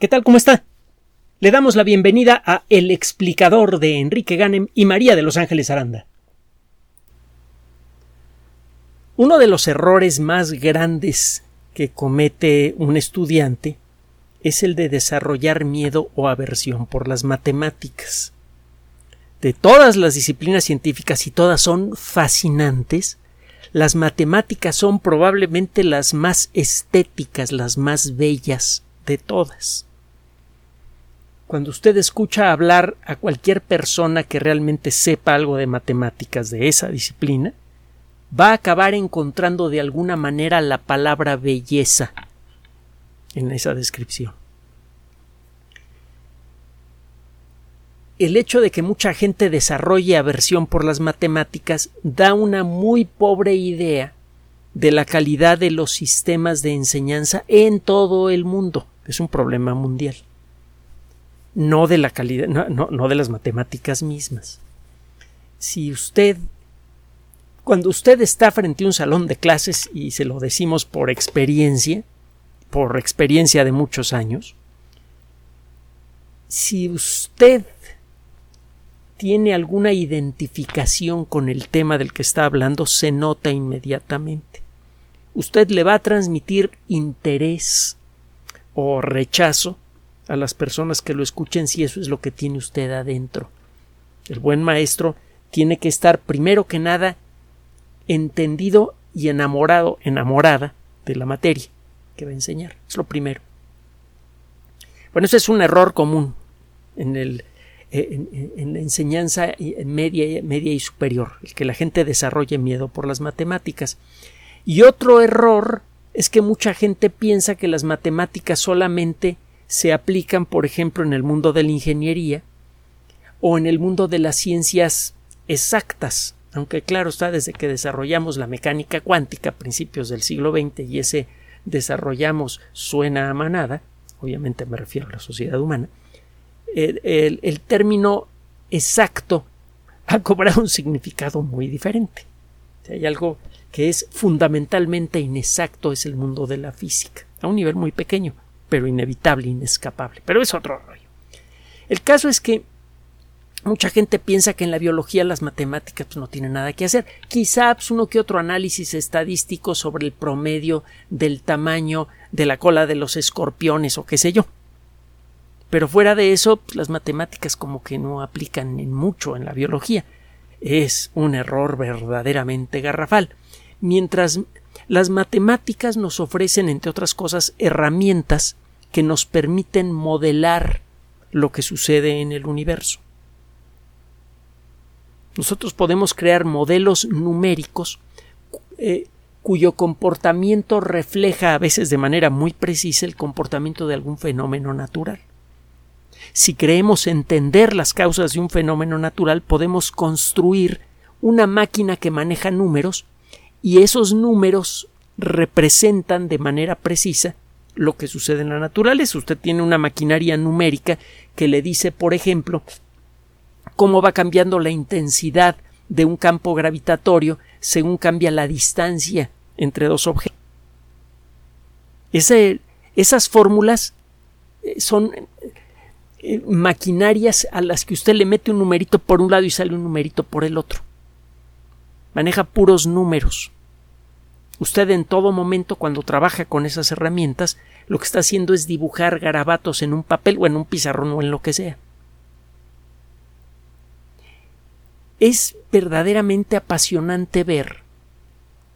¿Qué tal? ¿Cómo está? Le damos la bienvenida a El explicador de Enrique Ganem y María de Los Ángeles Aranda. Uno de los errores más grandes que comete un estudiante es el de desarrollar miedo o aversión por las matemáticas. De todas las disciplinas científicas y todas son fascinantes, las matemáticas son probablemente las más estéticas, las más bellas de todas. Cuando usted escucha hablar a cualquier persona que realmente sepa algo de matemáticas de esa disciplina, va a acabar encontrando de alguna manera la palabra belleza en esa descripción. El hecho de que mucha gente desarrolle aversión por las matemáticas da una muy pobre idea de la calidad de los sistemas de enseñanza en todo el mundo. Es un problema mundial no de la calidad, no, no, de las matemáticas mismas. Si usted cuando usted está frente a un salón de clases, y se lo decimos por experiencia, por experiencia de muchos años, si usted tiene alguna identificación con el tema del que está hablando, se nota inmediatamente. Usted le va a transmitir interés o rechazo a las personas que lo escuchen si eso es lo que tiene usted adentro. El buen maestro tiene que estar primero que nada entendido y enamorado, enamorada de la materia que va a enseñar. Es lo primero. Bueno, ese es un error común en, el, eh, en, la enseñanza media, media y superior, el que la gente desarrolle miedo por las matemáticas. Y otro error es que mucha gente piensa que las matemáticas solamente se aplican, por ejemplo, en el mundo de la ingeniería o en el mundo de las ciencias exactas, aunque claro está desde que desarrollamos la mecánica cuántica a principios del siglo XX y ese desarrollamos suena a manada, obviamente me refiero a la sociedad humana, el, el término exacto ha cobrado un significado muy diferente. Hay algo que es fundamentalmente inexacto es el mundo de la física, a un nivel muy pequeño pero inevitable, inescapable. Pero es otro rollo. El caso es que mucha gente piensa que en la biología las matemáticas pues, no tienen nada que hacer. Quizá pues, uno que otro análisis estadístico sobre el promedio del tamaño de la cola de los escorpiones o qué sé yo. Pero fuera de eso, pues, las matemáticas como que no aplican en mucho en la biología. Es un error verdaderamente garrafal. Mientras las matemáticas nos ofrecen, entre otras cosas, herramientas que nos permiten modelar lo que sucede en el universo. Nosotros podemos crear modelos numéricos eh, cuyo comportamiento refleja a veces de manera muy precisa el comportamiento de algún fenómeno natural. Si creemos entender las causas de un fenómeno natural, podemos construir una máquina que maneja números y esos números representan de manera precisa lo que sucede en la naturaleza. Usted tiene una maquinaria numérica que le dice, por ejemplo, cómo va cambiando la intensidad de un campo gravitatorio según cambia la distancia entre dos objetos. esas fórmulas eh, son eh, maquinarias a las que usted le mete un numerito por un lado y sale un numerito por el otro. Maneja puros números. Usted en todo momento cuando trabaja con esas herramientas lo que está haciendo es dibujar garabatos en un papel o en un pizarrón o en lo que sea. Es verdaderamente apasionante ver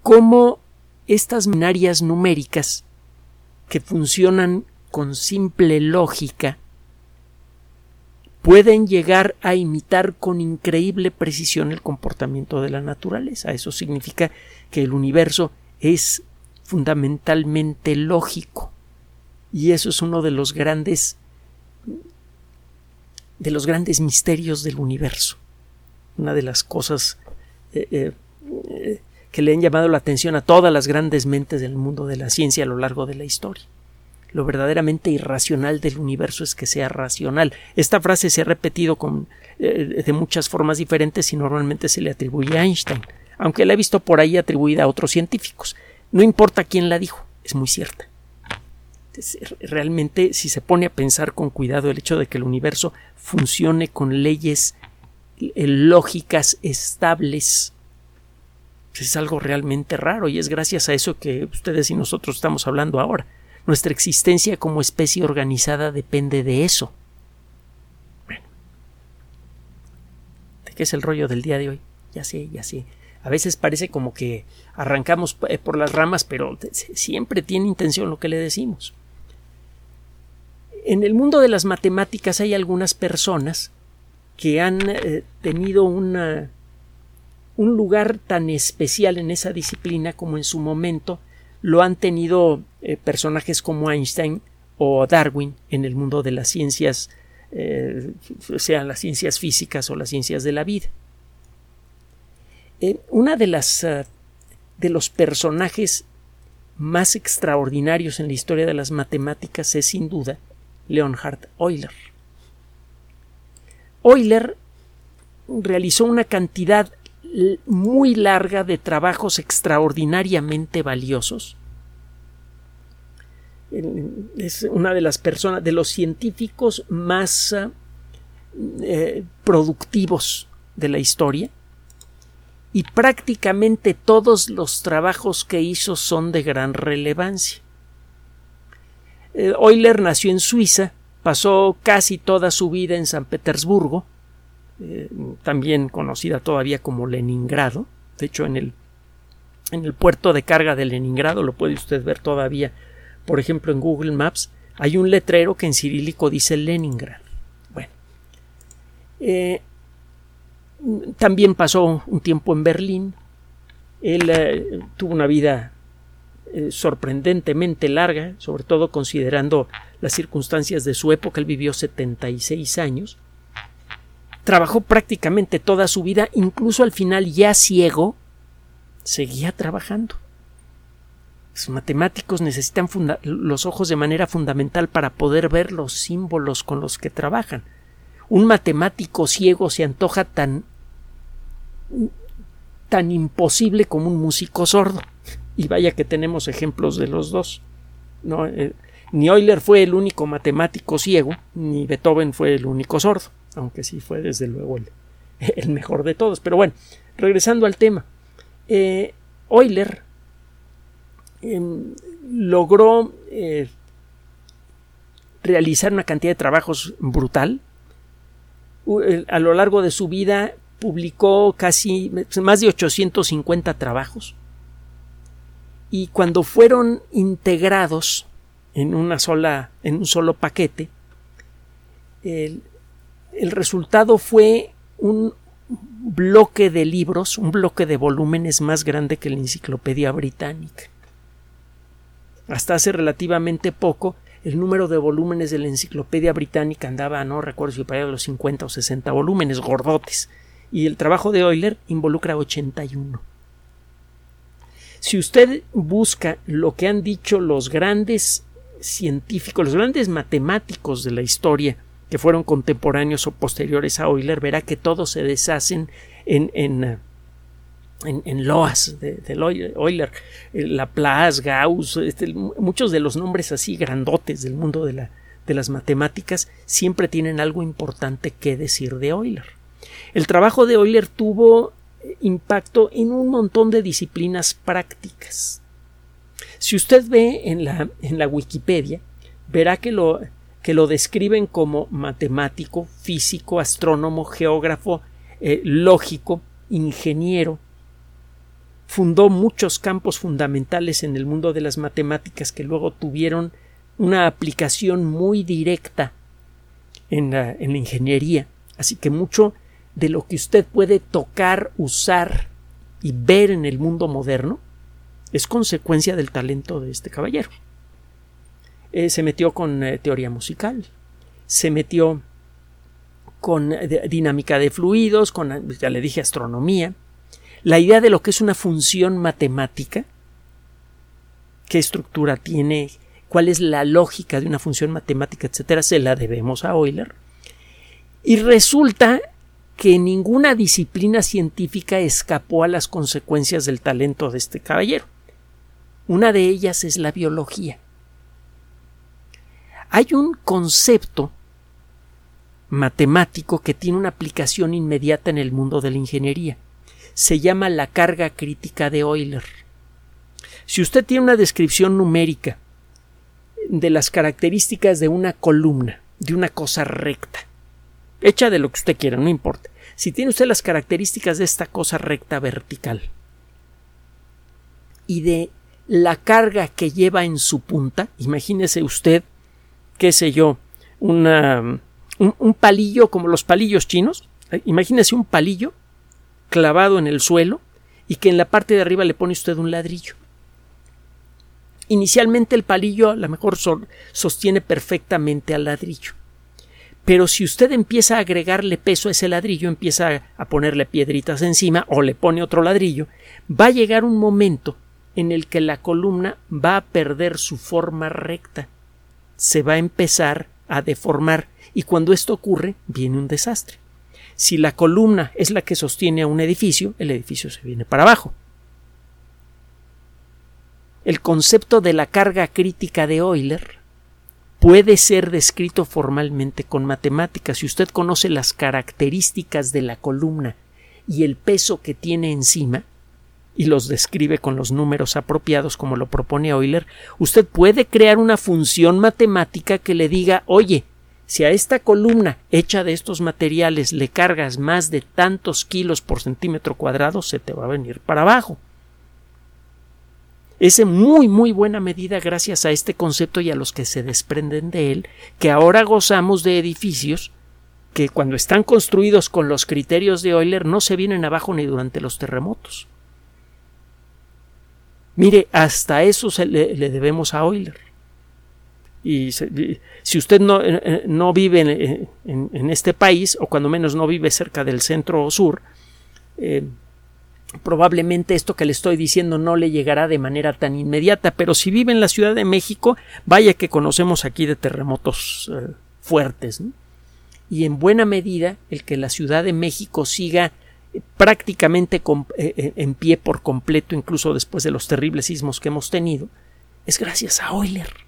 cómo estas binarias numéricas que funcionan con simple lógica pueden llegar a imitar con increíble precisión el comportamiento de la naturaleza. Eso significa que el universo es fundamentalmente lógico. Y eso es uno de los grandes de los grandes misterios del universo. Una de las cosas eh, eh, eh, que le han llamado la atención a todas las grandes mentes del mundo de la ciencia a lo largo de la historia. Lo verdaderamente irracional del universo es que sea racional. Esta frase se ha repetido con, de muchas formas diferentes y normalmente se le atribuye a Einstein aunque la he visto por ahí atribuida a otros científicos. No importa quién la dijo, es muy cierta. realmente, si se pone a pensar con cuidado el hecho de que el universo funcione con leyes eh, lógicas estables, es algo realmente raro y es gracias a eso que ustedes y nosotros estamos hablando ahora. Nuestra existencia como especie organizada depende de eso. Bueno, ¿de qué es el rollo del día de hoy? Ya sé, ya sé. A veces parece como que arrancamos eh, por las ramas, pero siempre tiene intención lo que le decimos. En el mundo de las matemáticas hay algunas personas que han eh, tenido una, un lugar tan especial en esa disciplina como en su momento lo han tenido eh, personajes como Einstein o Darwin en el mundo de las ciencias, sean las ciencias físicas o las ciencias de la vida. una de las de los personajes más extraordinarios en la historia de las matemáticas es sin duda Leonhard Euler. Euler realizó una cantidad muy larga de trabajos extraordinariamente valiosos. Es una de las personas, de los científicos más eh, productivos de la historia y prácticamente todos los trabajos que hizo son de gran relevancia. Eh, Euler nació en Suiza, pasó casi toda su vida en San Petersburgo, eh, también conocida todavía como Leningrado. De hecho, en el, en el puerto de carga de Leningrado, lo puede usted ver todavía, por ejemplo, en Google Maps, hay un letrero que en cirílico dice Leningrad. Bueno, eh, también pasó un tiempo en Berlín. Él eh, tuvo una vida eh, sorprendentemente larga, sobre todo considerando las circunstancias de su época. Él vivió 76 años. Trabajó prácticamente toda su vida, incluso al final ya ciego, seguía trabajando. Los matemáticos necesitan los ojos de manera fundamental para poder ver los símbolos con los que trabajan un matemático ciego se antoja tan tan imposible como un músico sordo. Y vaya que tenemos ejemplos de los dos. ¿no? Eh, ni Euler fue el único matemático ciego, ni Beethoven fue el único sordo, aunque sí fue desde luego el, mejor de todos. Pero bueno, regresando al tema. Eh, Euler em, logró eh, realizar una cantidad de trabajos brutal, a lo largo de su vida publicó casi más de 850 trabajos y cuando fueron integrados en una sola en un solo paquete el, el resultado fue un bloque de libros, un bloque de volúmenes más grande que la Enciclopedia Británica. Hasta hace relativamente poco el número de volúmenes de la enciclopedia británica andaba, no recuerdo si para los 50 o 60 volúmenes gordotes, y el trabajo de Euler involucra 81. Si usted busca lo que han dicho los grandes científicos, los grandes matemáticos de la historia, que fueron contemporáneos o posteriores a Euler, verá que todos se deshacen en, en en, loas de, Euler, eh, Laplace, Gauss, este, muchos de los nombres así grandotes del mundo de, la, de las matemáticas siempre tienen algo importante que decir de Euler. El trabajo de Euler tuvo eh, impacto en un montón de disciplinas prácticas. Si usted ve en la, en la Wikipedia, verá que lo, que lo describen como matemático, físico, astrónomo, geógrafo, eh, lógico, ingeniero, fundó muchos campos fundamentales en el mundo de las matemáticas que luego tuvieron una aplicación muy directa en la, en la ingeniería. Así que mucho de lo que usted puede tocar, usar y ver en el mundo moderno es consecuencia del talento de este caballero. Eh, se metió con eh, teoría musical, se metió con eh, dinámica de fluidos, con, ya le dije, astronomía, la idea de lo que es una función matemática, qué estructura tiene, cuál es la lógica de una función matemática, etcétera, se la debemos a Euler. Y resulta que ninguna disciplina científica escapó a las consecuencias del talento de este caballero. Una de ellas es la biología. Hay un concepto matemático que tiene una aplicación inmediata en el mundo de la ingeniería. Se llama la carga crítica de Euler. Si usted tiene una descripción numérica de las características de una columna, de una cosa recta, hecha de lo que usted quiera, no importa. Si tiene usted las características de esta cosa recta vertical y de la carga que lleva en su punta, imagínese usted, qué sé yo, una, un, palillo como los palillos chinos, imagínese un palillo clavado en el suelo y que en la parte de arriba le pone usted un ladrillo. Inicialmente el palillo a lo mejor sostiene perfectamente al ladrillo. Pero si usted empieza a agregarle peso a ese ladrillo, empieza a ponerle piedritas encima o le pone otro ladrillo, va a llegar un momento en el que la columna va a perder su forma recta. Se va a empezar a deformar y cuando esto ocurre viene un desastre. Si la columna es la que sostiene a un edificio, el edificio se viene para abajo. El concepto de la carga crítica de Euler puede ser descrito formalmente con matemáticas. Si usted conoce las características de la columna y el peso que tiene encima, y los describe con los números apropiados como lo propone Euler, usted puede crear una función matemática que le diga oye, si a esta columna hecha de estos materiales le cargas más de tantos kilos por centímetro cuadrado, se te va a venir para abajo es en muy muy buena medida gracias a este concepto y a los que se desprenden de él que ahora gozamos de edificios que cuando están construidos con los criterios de Euler no se vienen abajo ni durante los terremotos. Mire, hasta eso se le, debemos a Euler. Y si usted no, eh, eh, no vive en, en, este país, o cuando menos no vive cerca del centro o sur, eh, probablemente esto que le estoy diciendo no le llegará de manera tan inmediata, pero si vive en la Ciudad de México, vaya que conocemos aquí de terremotos eh, fuertes. Y en buena medida el que la Ciudad de México siga eh, prácticamente eh, en pie por completo, incluso después de los terribles sismos que hemos tenido, es gracias a Euler.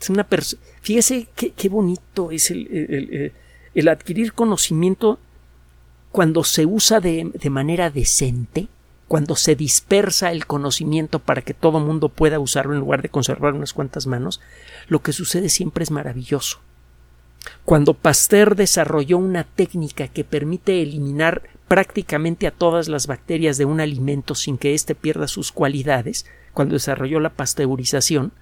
Es una Fíjese qué, bonito es el, el adquirir conocimiento cuando se usa de, manera decente, cuando se dispersa el conocimiento para que todo mundo pueda usarlo en lugar de conservar unas cuantas manos, lo que sucede siempre es maravilloso. Cuando Pasteur desarrolló una técnica que permite eliminar prácticamente a todas las bacterias de un alimento sin que éste pierda sus cualidades, cuando desarrolló la pasteurización,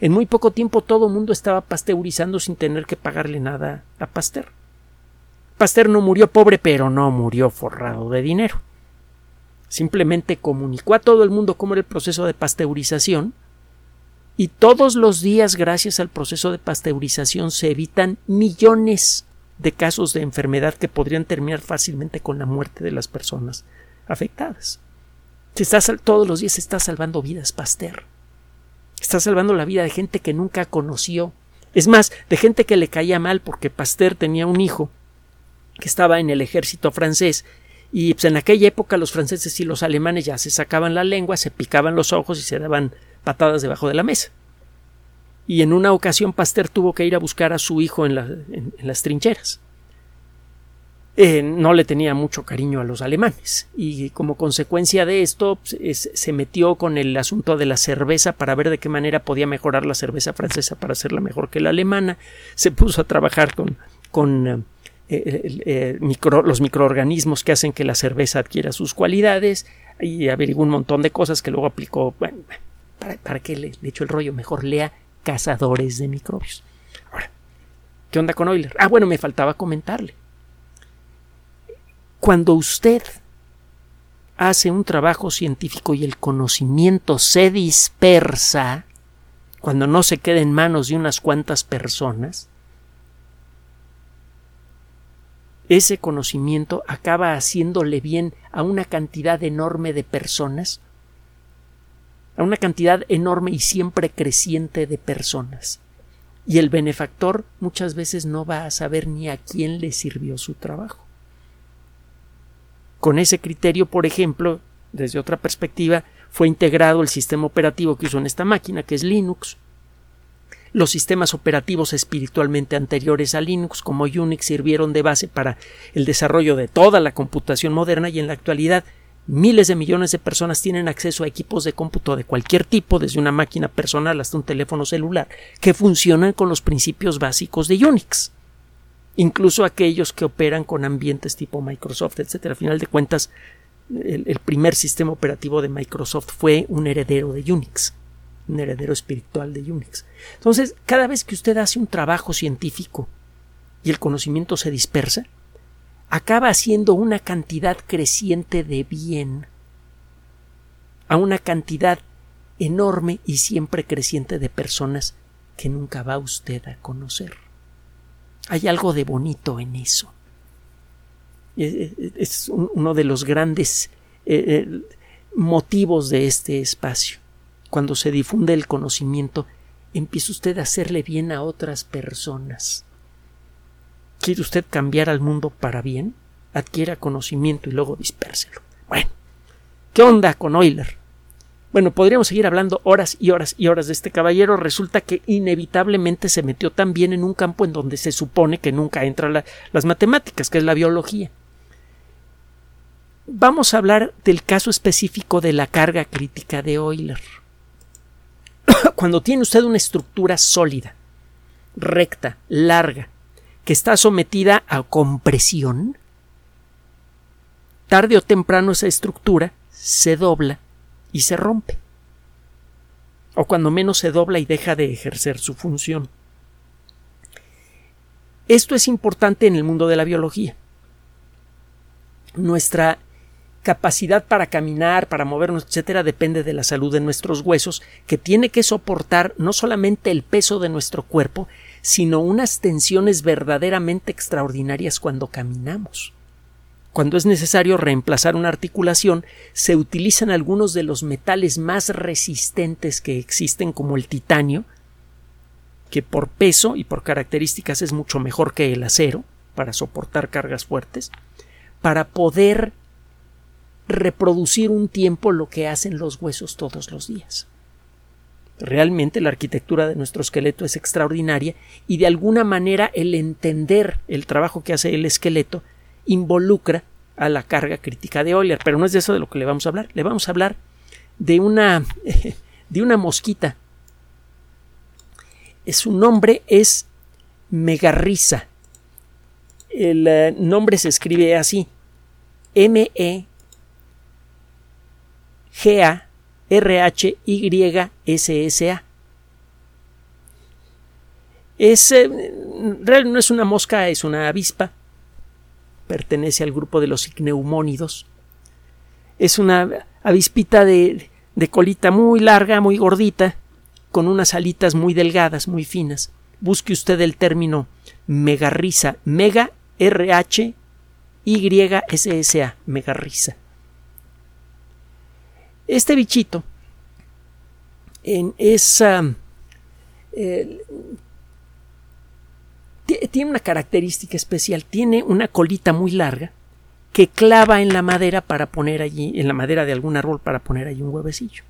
en muy poco tiempo todo el mundo estaba pasteurizando sin tener que pagarle nada a Pasteur. Pasteur no murió pobre, pero no murió forrado de dinero. Simplemente comunicó a todo el mundo cómo era el proceso de pasteurización y todos los días, gracias al proceso de pasteurización, se evitan millones de casos de enfermedad que podrían terminar fácilmente con la muerte de las personas afectadas. Está, todos los días se está salvando vidas Pasteur. Está salvando la vida de gente que nunca conoció. Es más, de gente que le caía mal porque Pasteur tenía un hijo que estaba en el ejército francés y pues en aquella época los franceses y los alemanes ya se sacaban la lengua, se picaban los ojos y se daban patadas debajo de la mesa. Y en una ocasión Pasteur tuvo que ir a buscar a su hijo en, las trincheras. Eh, no le tenía mucho cariño a los alemanes y como consecuencia de esto pues, se metió con el asunto de la cerveza para ver de qué manera podía mejorar la cerveza francesa para hacerla mejor que la alemana. Se puso a trabajar con, con eh, los microorganismos que hacen que la cerveza adquiera sus cualidades y averiguó un montón de cosas que luego aplicó. Bueno, ¿para, qué le, le el rollo? Mejor lea Cazadores de Microbios. Ahora, ¿qué onda con Euler? Ah, bueno, me faltaba comentarle. Cuando usted hace un trabajo científico y el conocimiento se dispersa, cuando no se queda en manos de unas cuantas personas, ese conocimiento acaba haciéndole bien a una cantidad enorme de personas, a una cantidad enorme y siempre creciente de personas. Y el benefactor muchas veces no va a saber ni a quién le sirvió su trabajo. Con ese criterio, por ejemplo, desde otra perspectiva, fue integrado el sistema operativo que usó en esta máquina, que es Linux. Los sistemas operativos espiritualmente anteriores a Linux, como Unix, sirvieron de base para el desarrollo de toda la computación moderna y en la actualidad miles de millones de personas tienen acceso a equipos de cómputo de cualquier tipo, desde una máquina personal hasta un teléfono celular, que funcionan con los principios básicos de Unix. Incluso aquellos que operan con ambientes tipo Microsoft, etc. Al final de cuentas, el, el primer sistema operativo de Microsoft fue un heredero de Unix un heredero espiritual de Unix. Entonces, cada vez que usted hace un trabajo científico y el conocimiento se dispersa, acaba haciendo una cantidad creciente de bien a una cantidad enorme y siempre creciente de personas que nunca va usted a conocer. Hay algo de bonito en eso. Es uno de los grandes motivos de este espacio cuando se difunde el conocimiento, empieza usted a hacerle bien a otras personas. ¿Quiere usted cambiar al mundo para bien? Adquiera conocimiento y luego dispérselo. Bueno, ¿qué onda con Euler? Bueno, podríamos seguir hablando horas y horas y horas de este caballero. Resulta que inevitablemente se metió también en un campo en donde se supone que nunca entran las matemáticas, que es la biología. Vamos a hablar del caso específico de la carga crítica de Euler. cuando tiene usted una estructura sólida, recta, larga, que está sometida a compresión, tarde o temprano esa estructura se dobla y se rompe. O cuando menos se dobla y deja de ejercer su función. Esto es importante en el mundo de la biología. Nuestra capacidad para caminar, para movernos, etcétera, depende de la salud de nuestros huesos, que tiene que soportar no solamente el peso de nuestro cuerpo, sino unas tensiones verdaderamente extraordinarias cuando caminamos. Cuando es necesario reemplazar una articulación, se utilizan algunos de los metales más resistentes que existen, como el titanio, que por peso y por características es mucho mejor que el acero para soportar cargas fuertes, para poder reproducir un tiempo lo que hacen los huesos todos los días. Realmente la arquitectura de nuestro esqueleto es extraordinaria y de alguna manera el entender el trabajo que hace el esqueleto involucra a la carga crítica de Euler, pero no es de eso de lo que le vamos a hablar, le vamos a hablar de una de una mosquita. Su nombre es Megarrisa. El eh, nombre se escribe así: M E G-A-R-H-Y-S-S-A. Es, eh, no es una mosca, es una avispa. Pertenece al grupo de los igneumónidos. Es una avispita de, de colita muy larga, muy gordita, con unas alitas muy delgadas, muy finas. Busque usted el término megarrisa, mega R H Y S S A, megarrisa. Este bichito en esa tiene una característica especial, tiene una colita muy larga que clava en la madera para poner allí, en la madera de algún árbol para poner allí un huevecillo.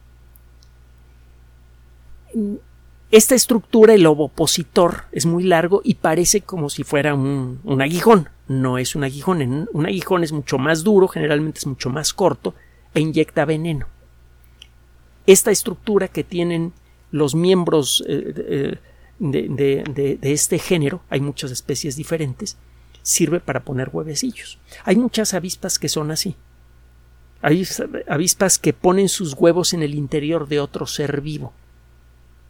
Esta estructura, el ovopositor, es muy largo y parece como si fuera un, un aguijón. No es un aguijón. Un aguijón es mucho más duro, generalmente es mucho más corto e inyecta veneno esta estructura que tienen los miembros eh, de, este género, hay muchas especies diferentes, sirve para poner huevecillos. Hay muchas avispas que son así. Hay avispas que ponen sus huevos en el interior de otro ser vivo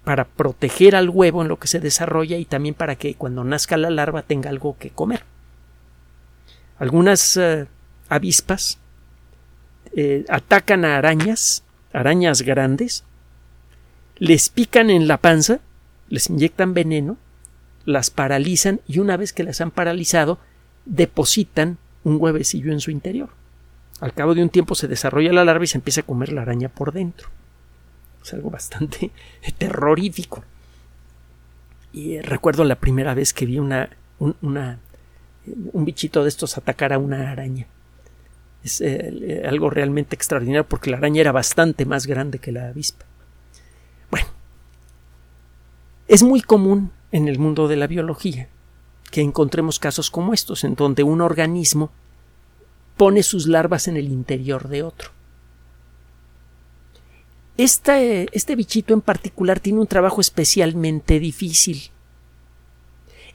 para proteger al huevo en lo que se desarrolla y también para que cuando nazca la larva tenga algo que comer. Algunas eh, avispas eh, atacan a arañas arañas grandes, les pican en la panza, les inyectan veneno, las paralizan y una vez que las han paralizado, depositan un huevecillo en su interior. Al cabo de un tiempo se desarrolla la larva y se empieza a comer la araña por dentro. Es algo bastante terrorífico. Y eh, recuerdo la primera vez que vi una, un, una, un bichito de estos atacar a una araña. Es eh, algo realmente extraordinario porque la araña era bastante más grande que la avispa. Es muy común en el mundo de la biología que encontremos casos como estos, en donde un organismo pone sus larvas en el interior de otro. Este, este bichito en particular tiene un trabajo especialmente difícil.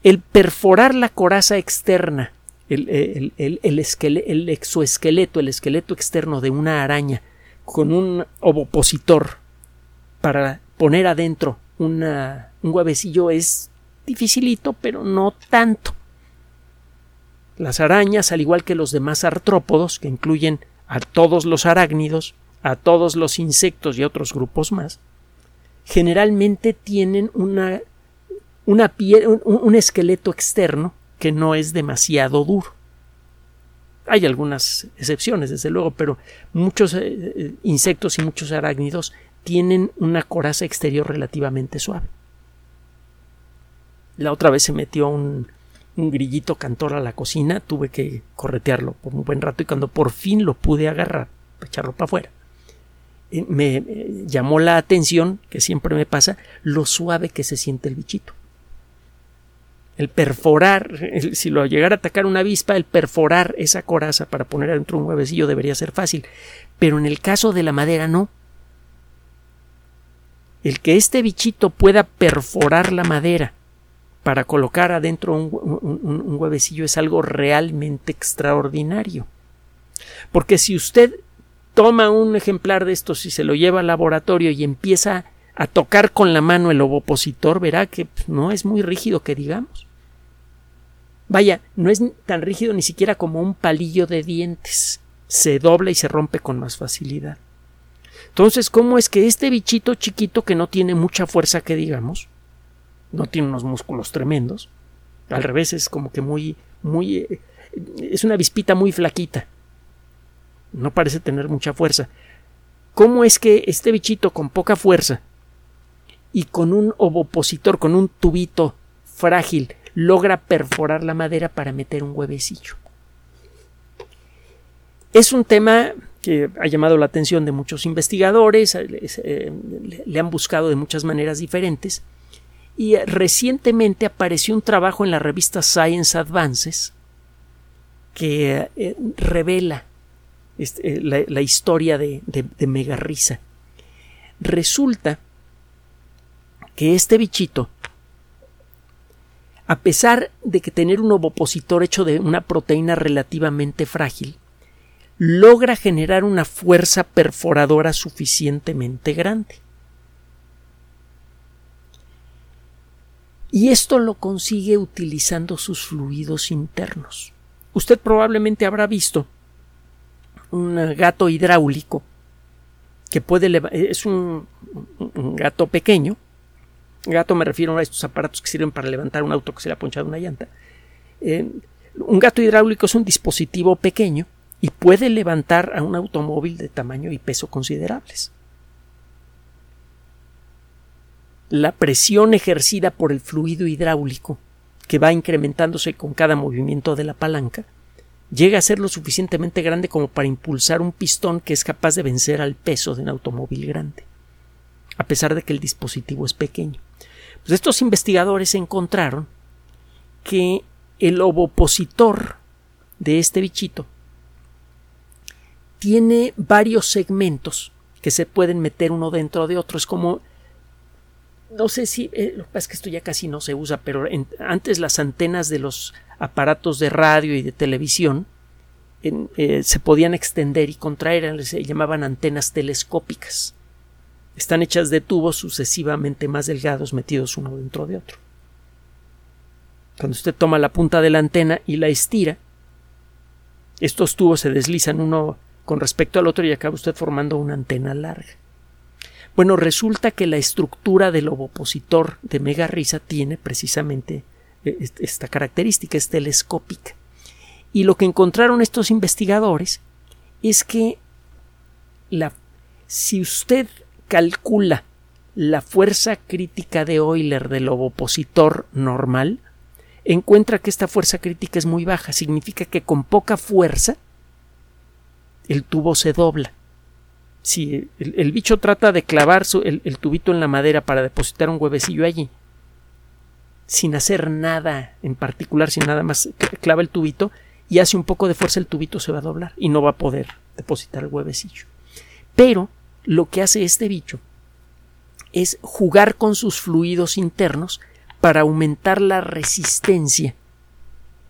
El perforar la coraza externa, el, el, exoesqueleto, el esqueleto externo de una araña con un ovopositor para poner adentro un huevecillo es dificilito, pero no tanto. Las arañas, al igual que los demás artrópodos, que incluyen a todos los arácnidos, a todos los insectos y otros grupos más, generalmente tienen una, una piel, un, esqueleto externo que no es demasiado duro. Hay algunas excepciones, desde luego, pero muchos eh, eh, insectos y muchos arácnidos tienen una coraza exterior relativamente suave. La otra vez se metió un, un grillito cantor a la cocina, tuve que corretearlo por un buen rato y cuando por fin lo pude agarrar, echarlo para afuera, eh, me llamó la atención, que siempre me pasa, lo suave que se siente el bichito. El perforar, si lo llegara a atacar una avispa, el perforar esa coraza para poner adentro un huevecillo debería ser fácil. Pero en el caso de la madera no. El que este bichito pueda perforar la madera para colocar adentro un, huevecillo es algo realmente extraordinario. Porque si usted toma un ejemplar de estos y se lo lleva al laboratorio y empieza a tocar con la mano el ovopositor, verá que pues, no es muy rígido que digamos. Vaya, no es tan rígido ni siquiera como un palillo de dientes. Se dobla y se rompe con más facilidad. Entonces, ¿cómo es que este bichito chiquito que no tiene mucha fuerza que digamos, no tiene unos músculos tremendos. Al revés, es como que muy, muy. Eh, es una vispita muy flaquita. No parece tener mucha fuerza. ¿Cómo es que este bichito con poca fuerza y con un ovopositor, con un tubito frágil, logra perforar la madera para meter un huevecillo? Es un tema que ha llamado la atención de muchos investigadores, eh, le han buscado de muchas maneras diferentes y recientemente apareció un trabajo en la revista Science Advances que eh, revela eh, la, historia de, de. Resulta que este bichito, a pesar de que tener un ovopositor hecho de una proteína relativamente frágil, logra generar una fuerza perforadora suficientemente grande. y esto lo consigue utilizando sus fluidos internos. Usted probablemente habrá visto un gato hidráulico que puede es un, gato pequeño. Gato me refiero a estos aparatos que sirven para levantar un auto que se le ha ponchado una llanta. Eh, un gato hidráulico es un dispositivo pequeño y puede levantar a un automóvil de tamaño y peso considerables. la presión ejercida por el fluido hidráulico, que va incrementándose con cada movimiento de la palanca, llega a ser lo suficientemente grande como para impulsar un pistón que es capaz de vencer al peso de un automóvil grande, a pesar de que el dispositivo es pequeño. Pues estos investigadores encontraron que el ovopositor de este bichito tiene varios segmentos que se pueden meter uno dentro de otro. Es como no sé si, eh, lo que pasa es que esto ya casi no se usa, pero antes las antenas de los aparatos de radio y de televisión eh, se podían extender y contraer, se llamaban antenas telescópicas. Están hechas de tubos sucesivamente más delgados metidos uno dentro de otro. Cuando usted toma la punta de la antena y la estira, estos tubos se deslizan uno con respecto al otro y acaba usted formando una antena larga. Bueno, resulta que la estructura del ovopositor de megarrisa tiene precisamente eh, esta característica, es telescópica. Y lo que encontraron estos investigadores es que si usted calcula la fuerza crítica de Euler del ovopositor normal, encuentra que esta fuerza crítica es muy baja. Significa que con poca fuerza el tubo se dobla si el, bicho trata de clavar el, tubito en la madera para depositar un huevecillo allí, sin hacer nada en particular, sin nada más clava el tubito y hace un poco de fuerza el tubito se va a doblar y no va a poder depositar el huevecillo. Pero lo que hace este bicho es jugar con sus fluidos internos para aumentar la resistencia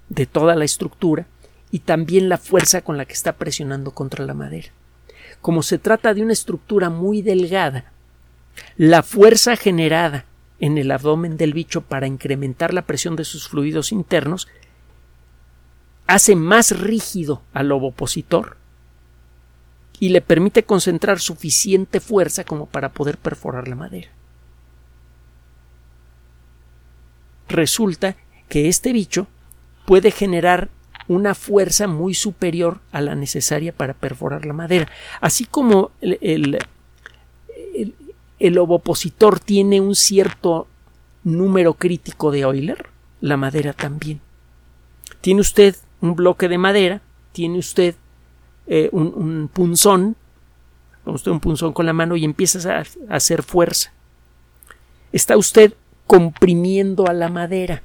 de toda la estructura y también la fuerza con la que está presionando contra la madera. Como se trata de una estructura muy delgada, la fuerza generada en el abdomen del bicho para incrementar la presión de sus fluidos internos hace más rígido al ovopositor y le permite concentrar suficiente fuerza como para poder perforar la madera. Resulta que este bicho puede generar una fuerza muy superior a la necesaria para perforar la madera. Así como el, el, ovopositor tiene un cierto número crítico de Euler, la madera también. Tiene usted un bloque de madera, tiene usted eh, un, punzón, usted un punzón con la mano y empieza a, a hacer fuerza. Está usted comprimiendo a la madera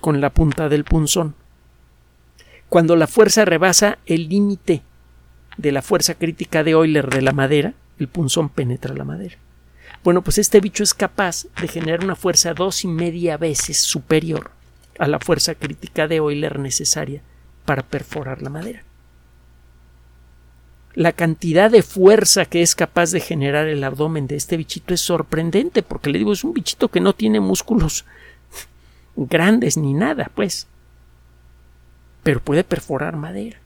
con la punta del punzón. Cuando la fuerza rebasa el límite de la fuerza crítica de Euler de la madera, el punzón penetra la madera. Bueno, pues este bicho es capaz de generar una fuerza dos y media veces superior a la fuerza crítica de Euler necesaria para perforar la madera. La cantidad de fuerza que es capaz de generar el abdomen de este bichito es sorprendente, porque le digo, es un bichito que no tiene músculos grandes ni nada, pues pero puede perforar madera.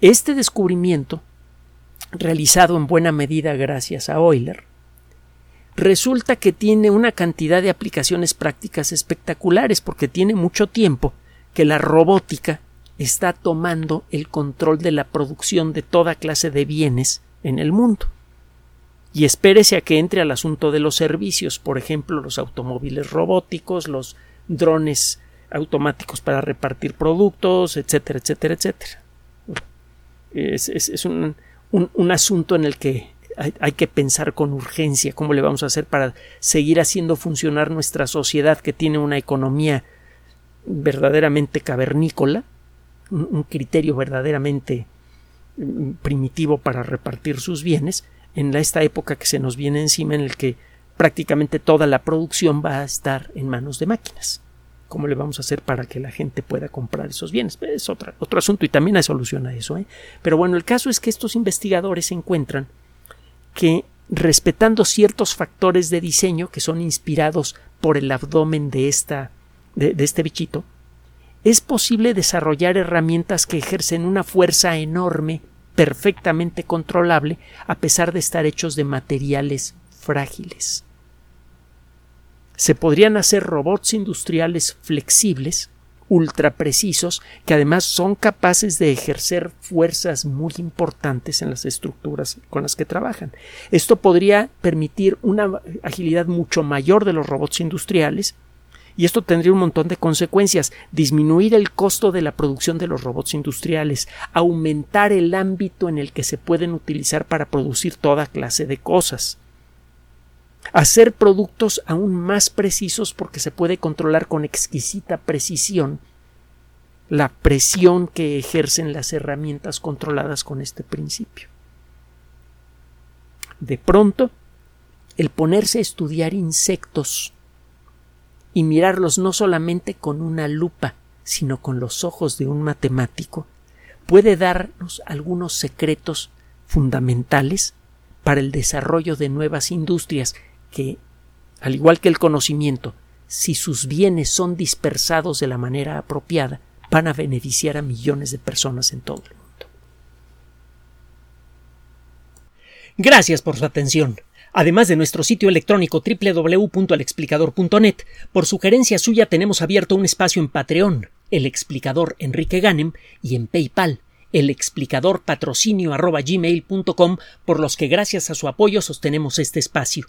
Este descubrimiento, realizado en buena medida gracias a Euler, resulta que tiene una cantidad de aplicaciones prácticas espectaculares porque tiene mucho tiempo que la robótica está tomando el control de la producción de toda clase de bienes en el mundo. Y espérese a que entre al asunto de los servicios, por ejemplo, los automóviles robóticos, los drones automáticos para repartir productos, etcétera, etcétera, etcétera. Es, un, asunto en el que hay, que pensar con urgencia cómo le vamos a hacer para seguir haciendo funcionar nuestra sociedad que tiene una economía verdaderamente cavernícola, un, criterio verdaderamente mm, primitivo para repartir sus bienes, en esta época que se nos viene encima en el que prácticamente toda la producción va a estar en manos de máquinas cómo le vamos a hacer para que la gente pueda comprar esos bienes. Es otro, otro asunto y también hay solución a eso. ¿eh? Pero bueno, el caso es que estos investigadores encuentran que respetando ciertos factores de diseño que son inspirados por el abdomen de, esta, de, de este bichito, es posible desarrollar herramientas que ejercen una fuerza enorme, perfectamente controlable, a pesar de estar hechos de materiales frágiles se podrían hacer robots industriales flexibles, ultra precisos, que además son capaces de ejercer fuerzas muy importantes en las estructuras con las que trabajan. Esto podría permitir una agilidad mucho mayor de los robots industriales, y esto tendría un montón de consecuencias. Disminuir el costo de la producción de los robots industriales, aumentar el ámbito en el que se pueden utilizar para producir toda clase de cosas hacer productos aún más precisos porque se puede controlar con exquisita precisión la presión que ejercen las herramientas controladas con este principio. De pronto, el ponerse a estudiar insectos y mirarlos no solamente con una lupa, sino con los ojos de un matemático, puede darnos algunos secretos fundamentales para el desarrollo de nuevas industrias que, al igual que el conocimiento, si sus bienes son dispersados de la manera apropiada, van a beneficiar a millones de personas en todo el mundo. Gracias por su atención. Además de nuestro sitio electrónico www.alexplicador.net, por sugerencia suya tenemos abierto un espacio en Patreon, el explicador Enrique Ganem, y en PayPal, el explicador patrocinio por los que gracias a su apoyo sostenemos este espacio.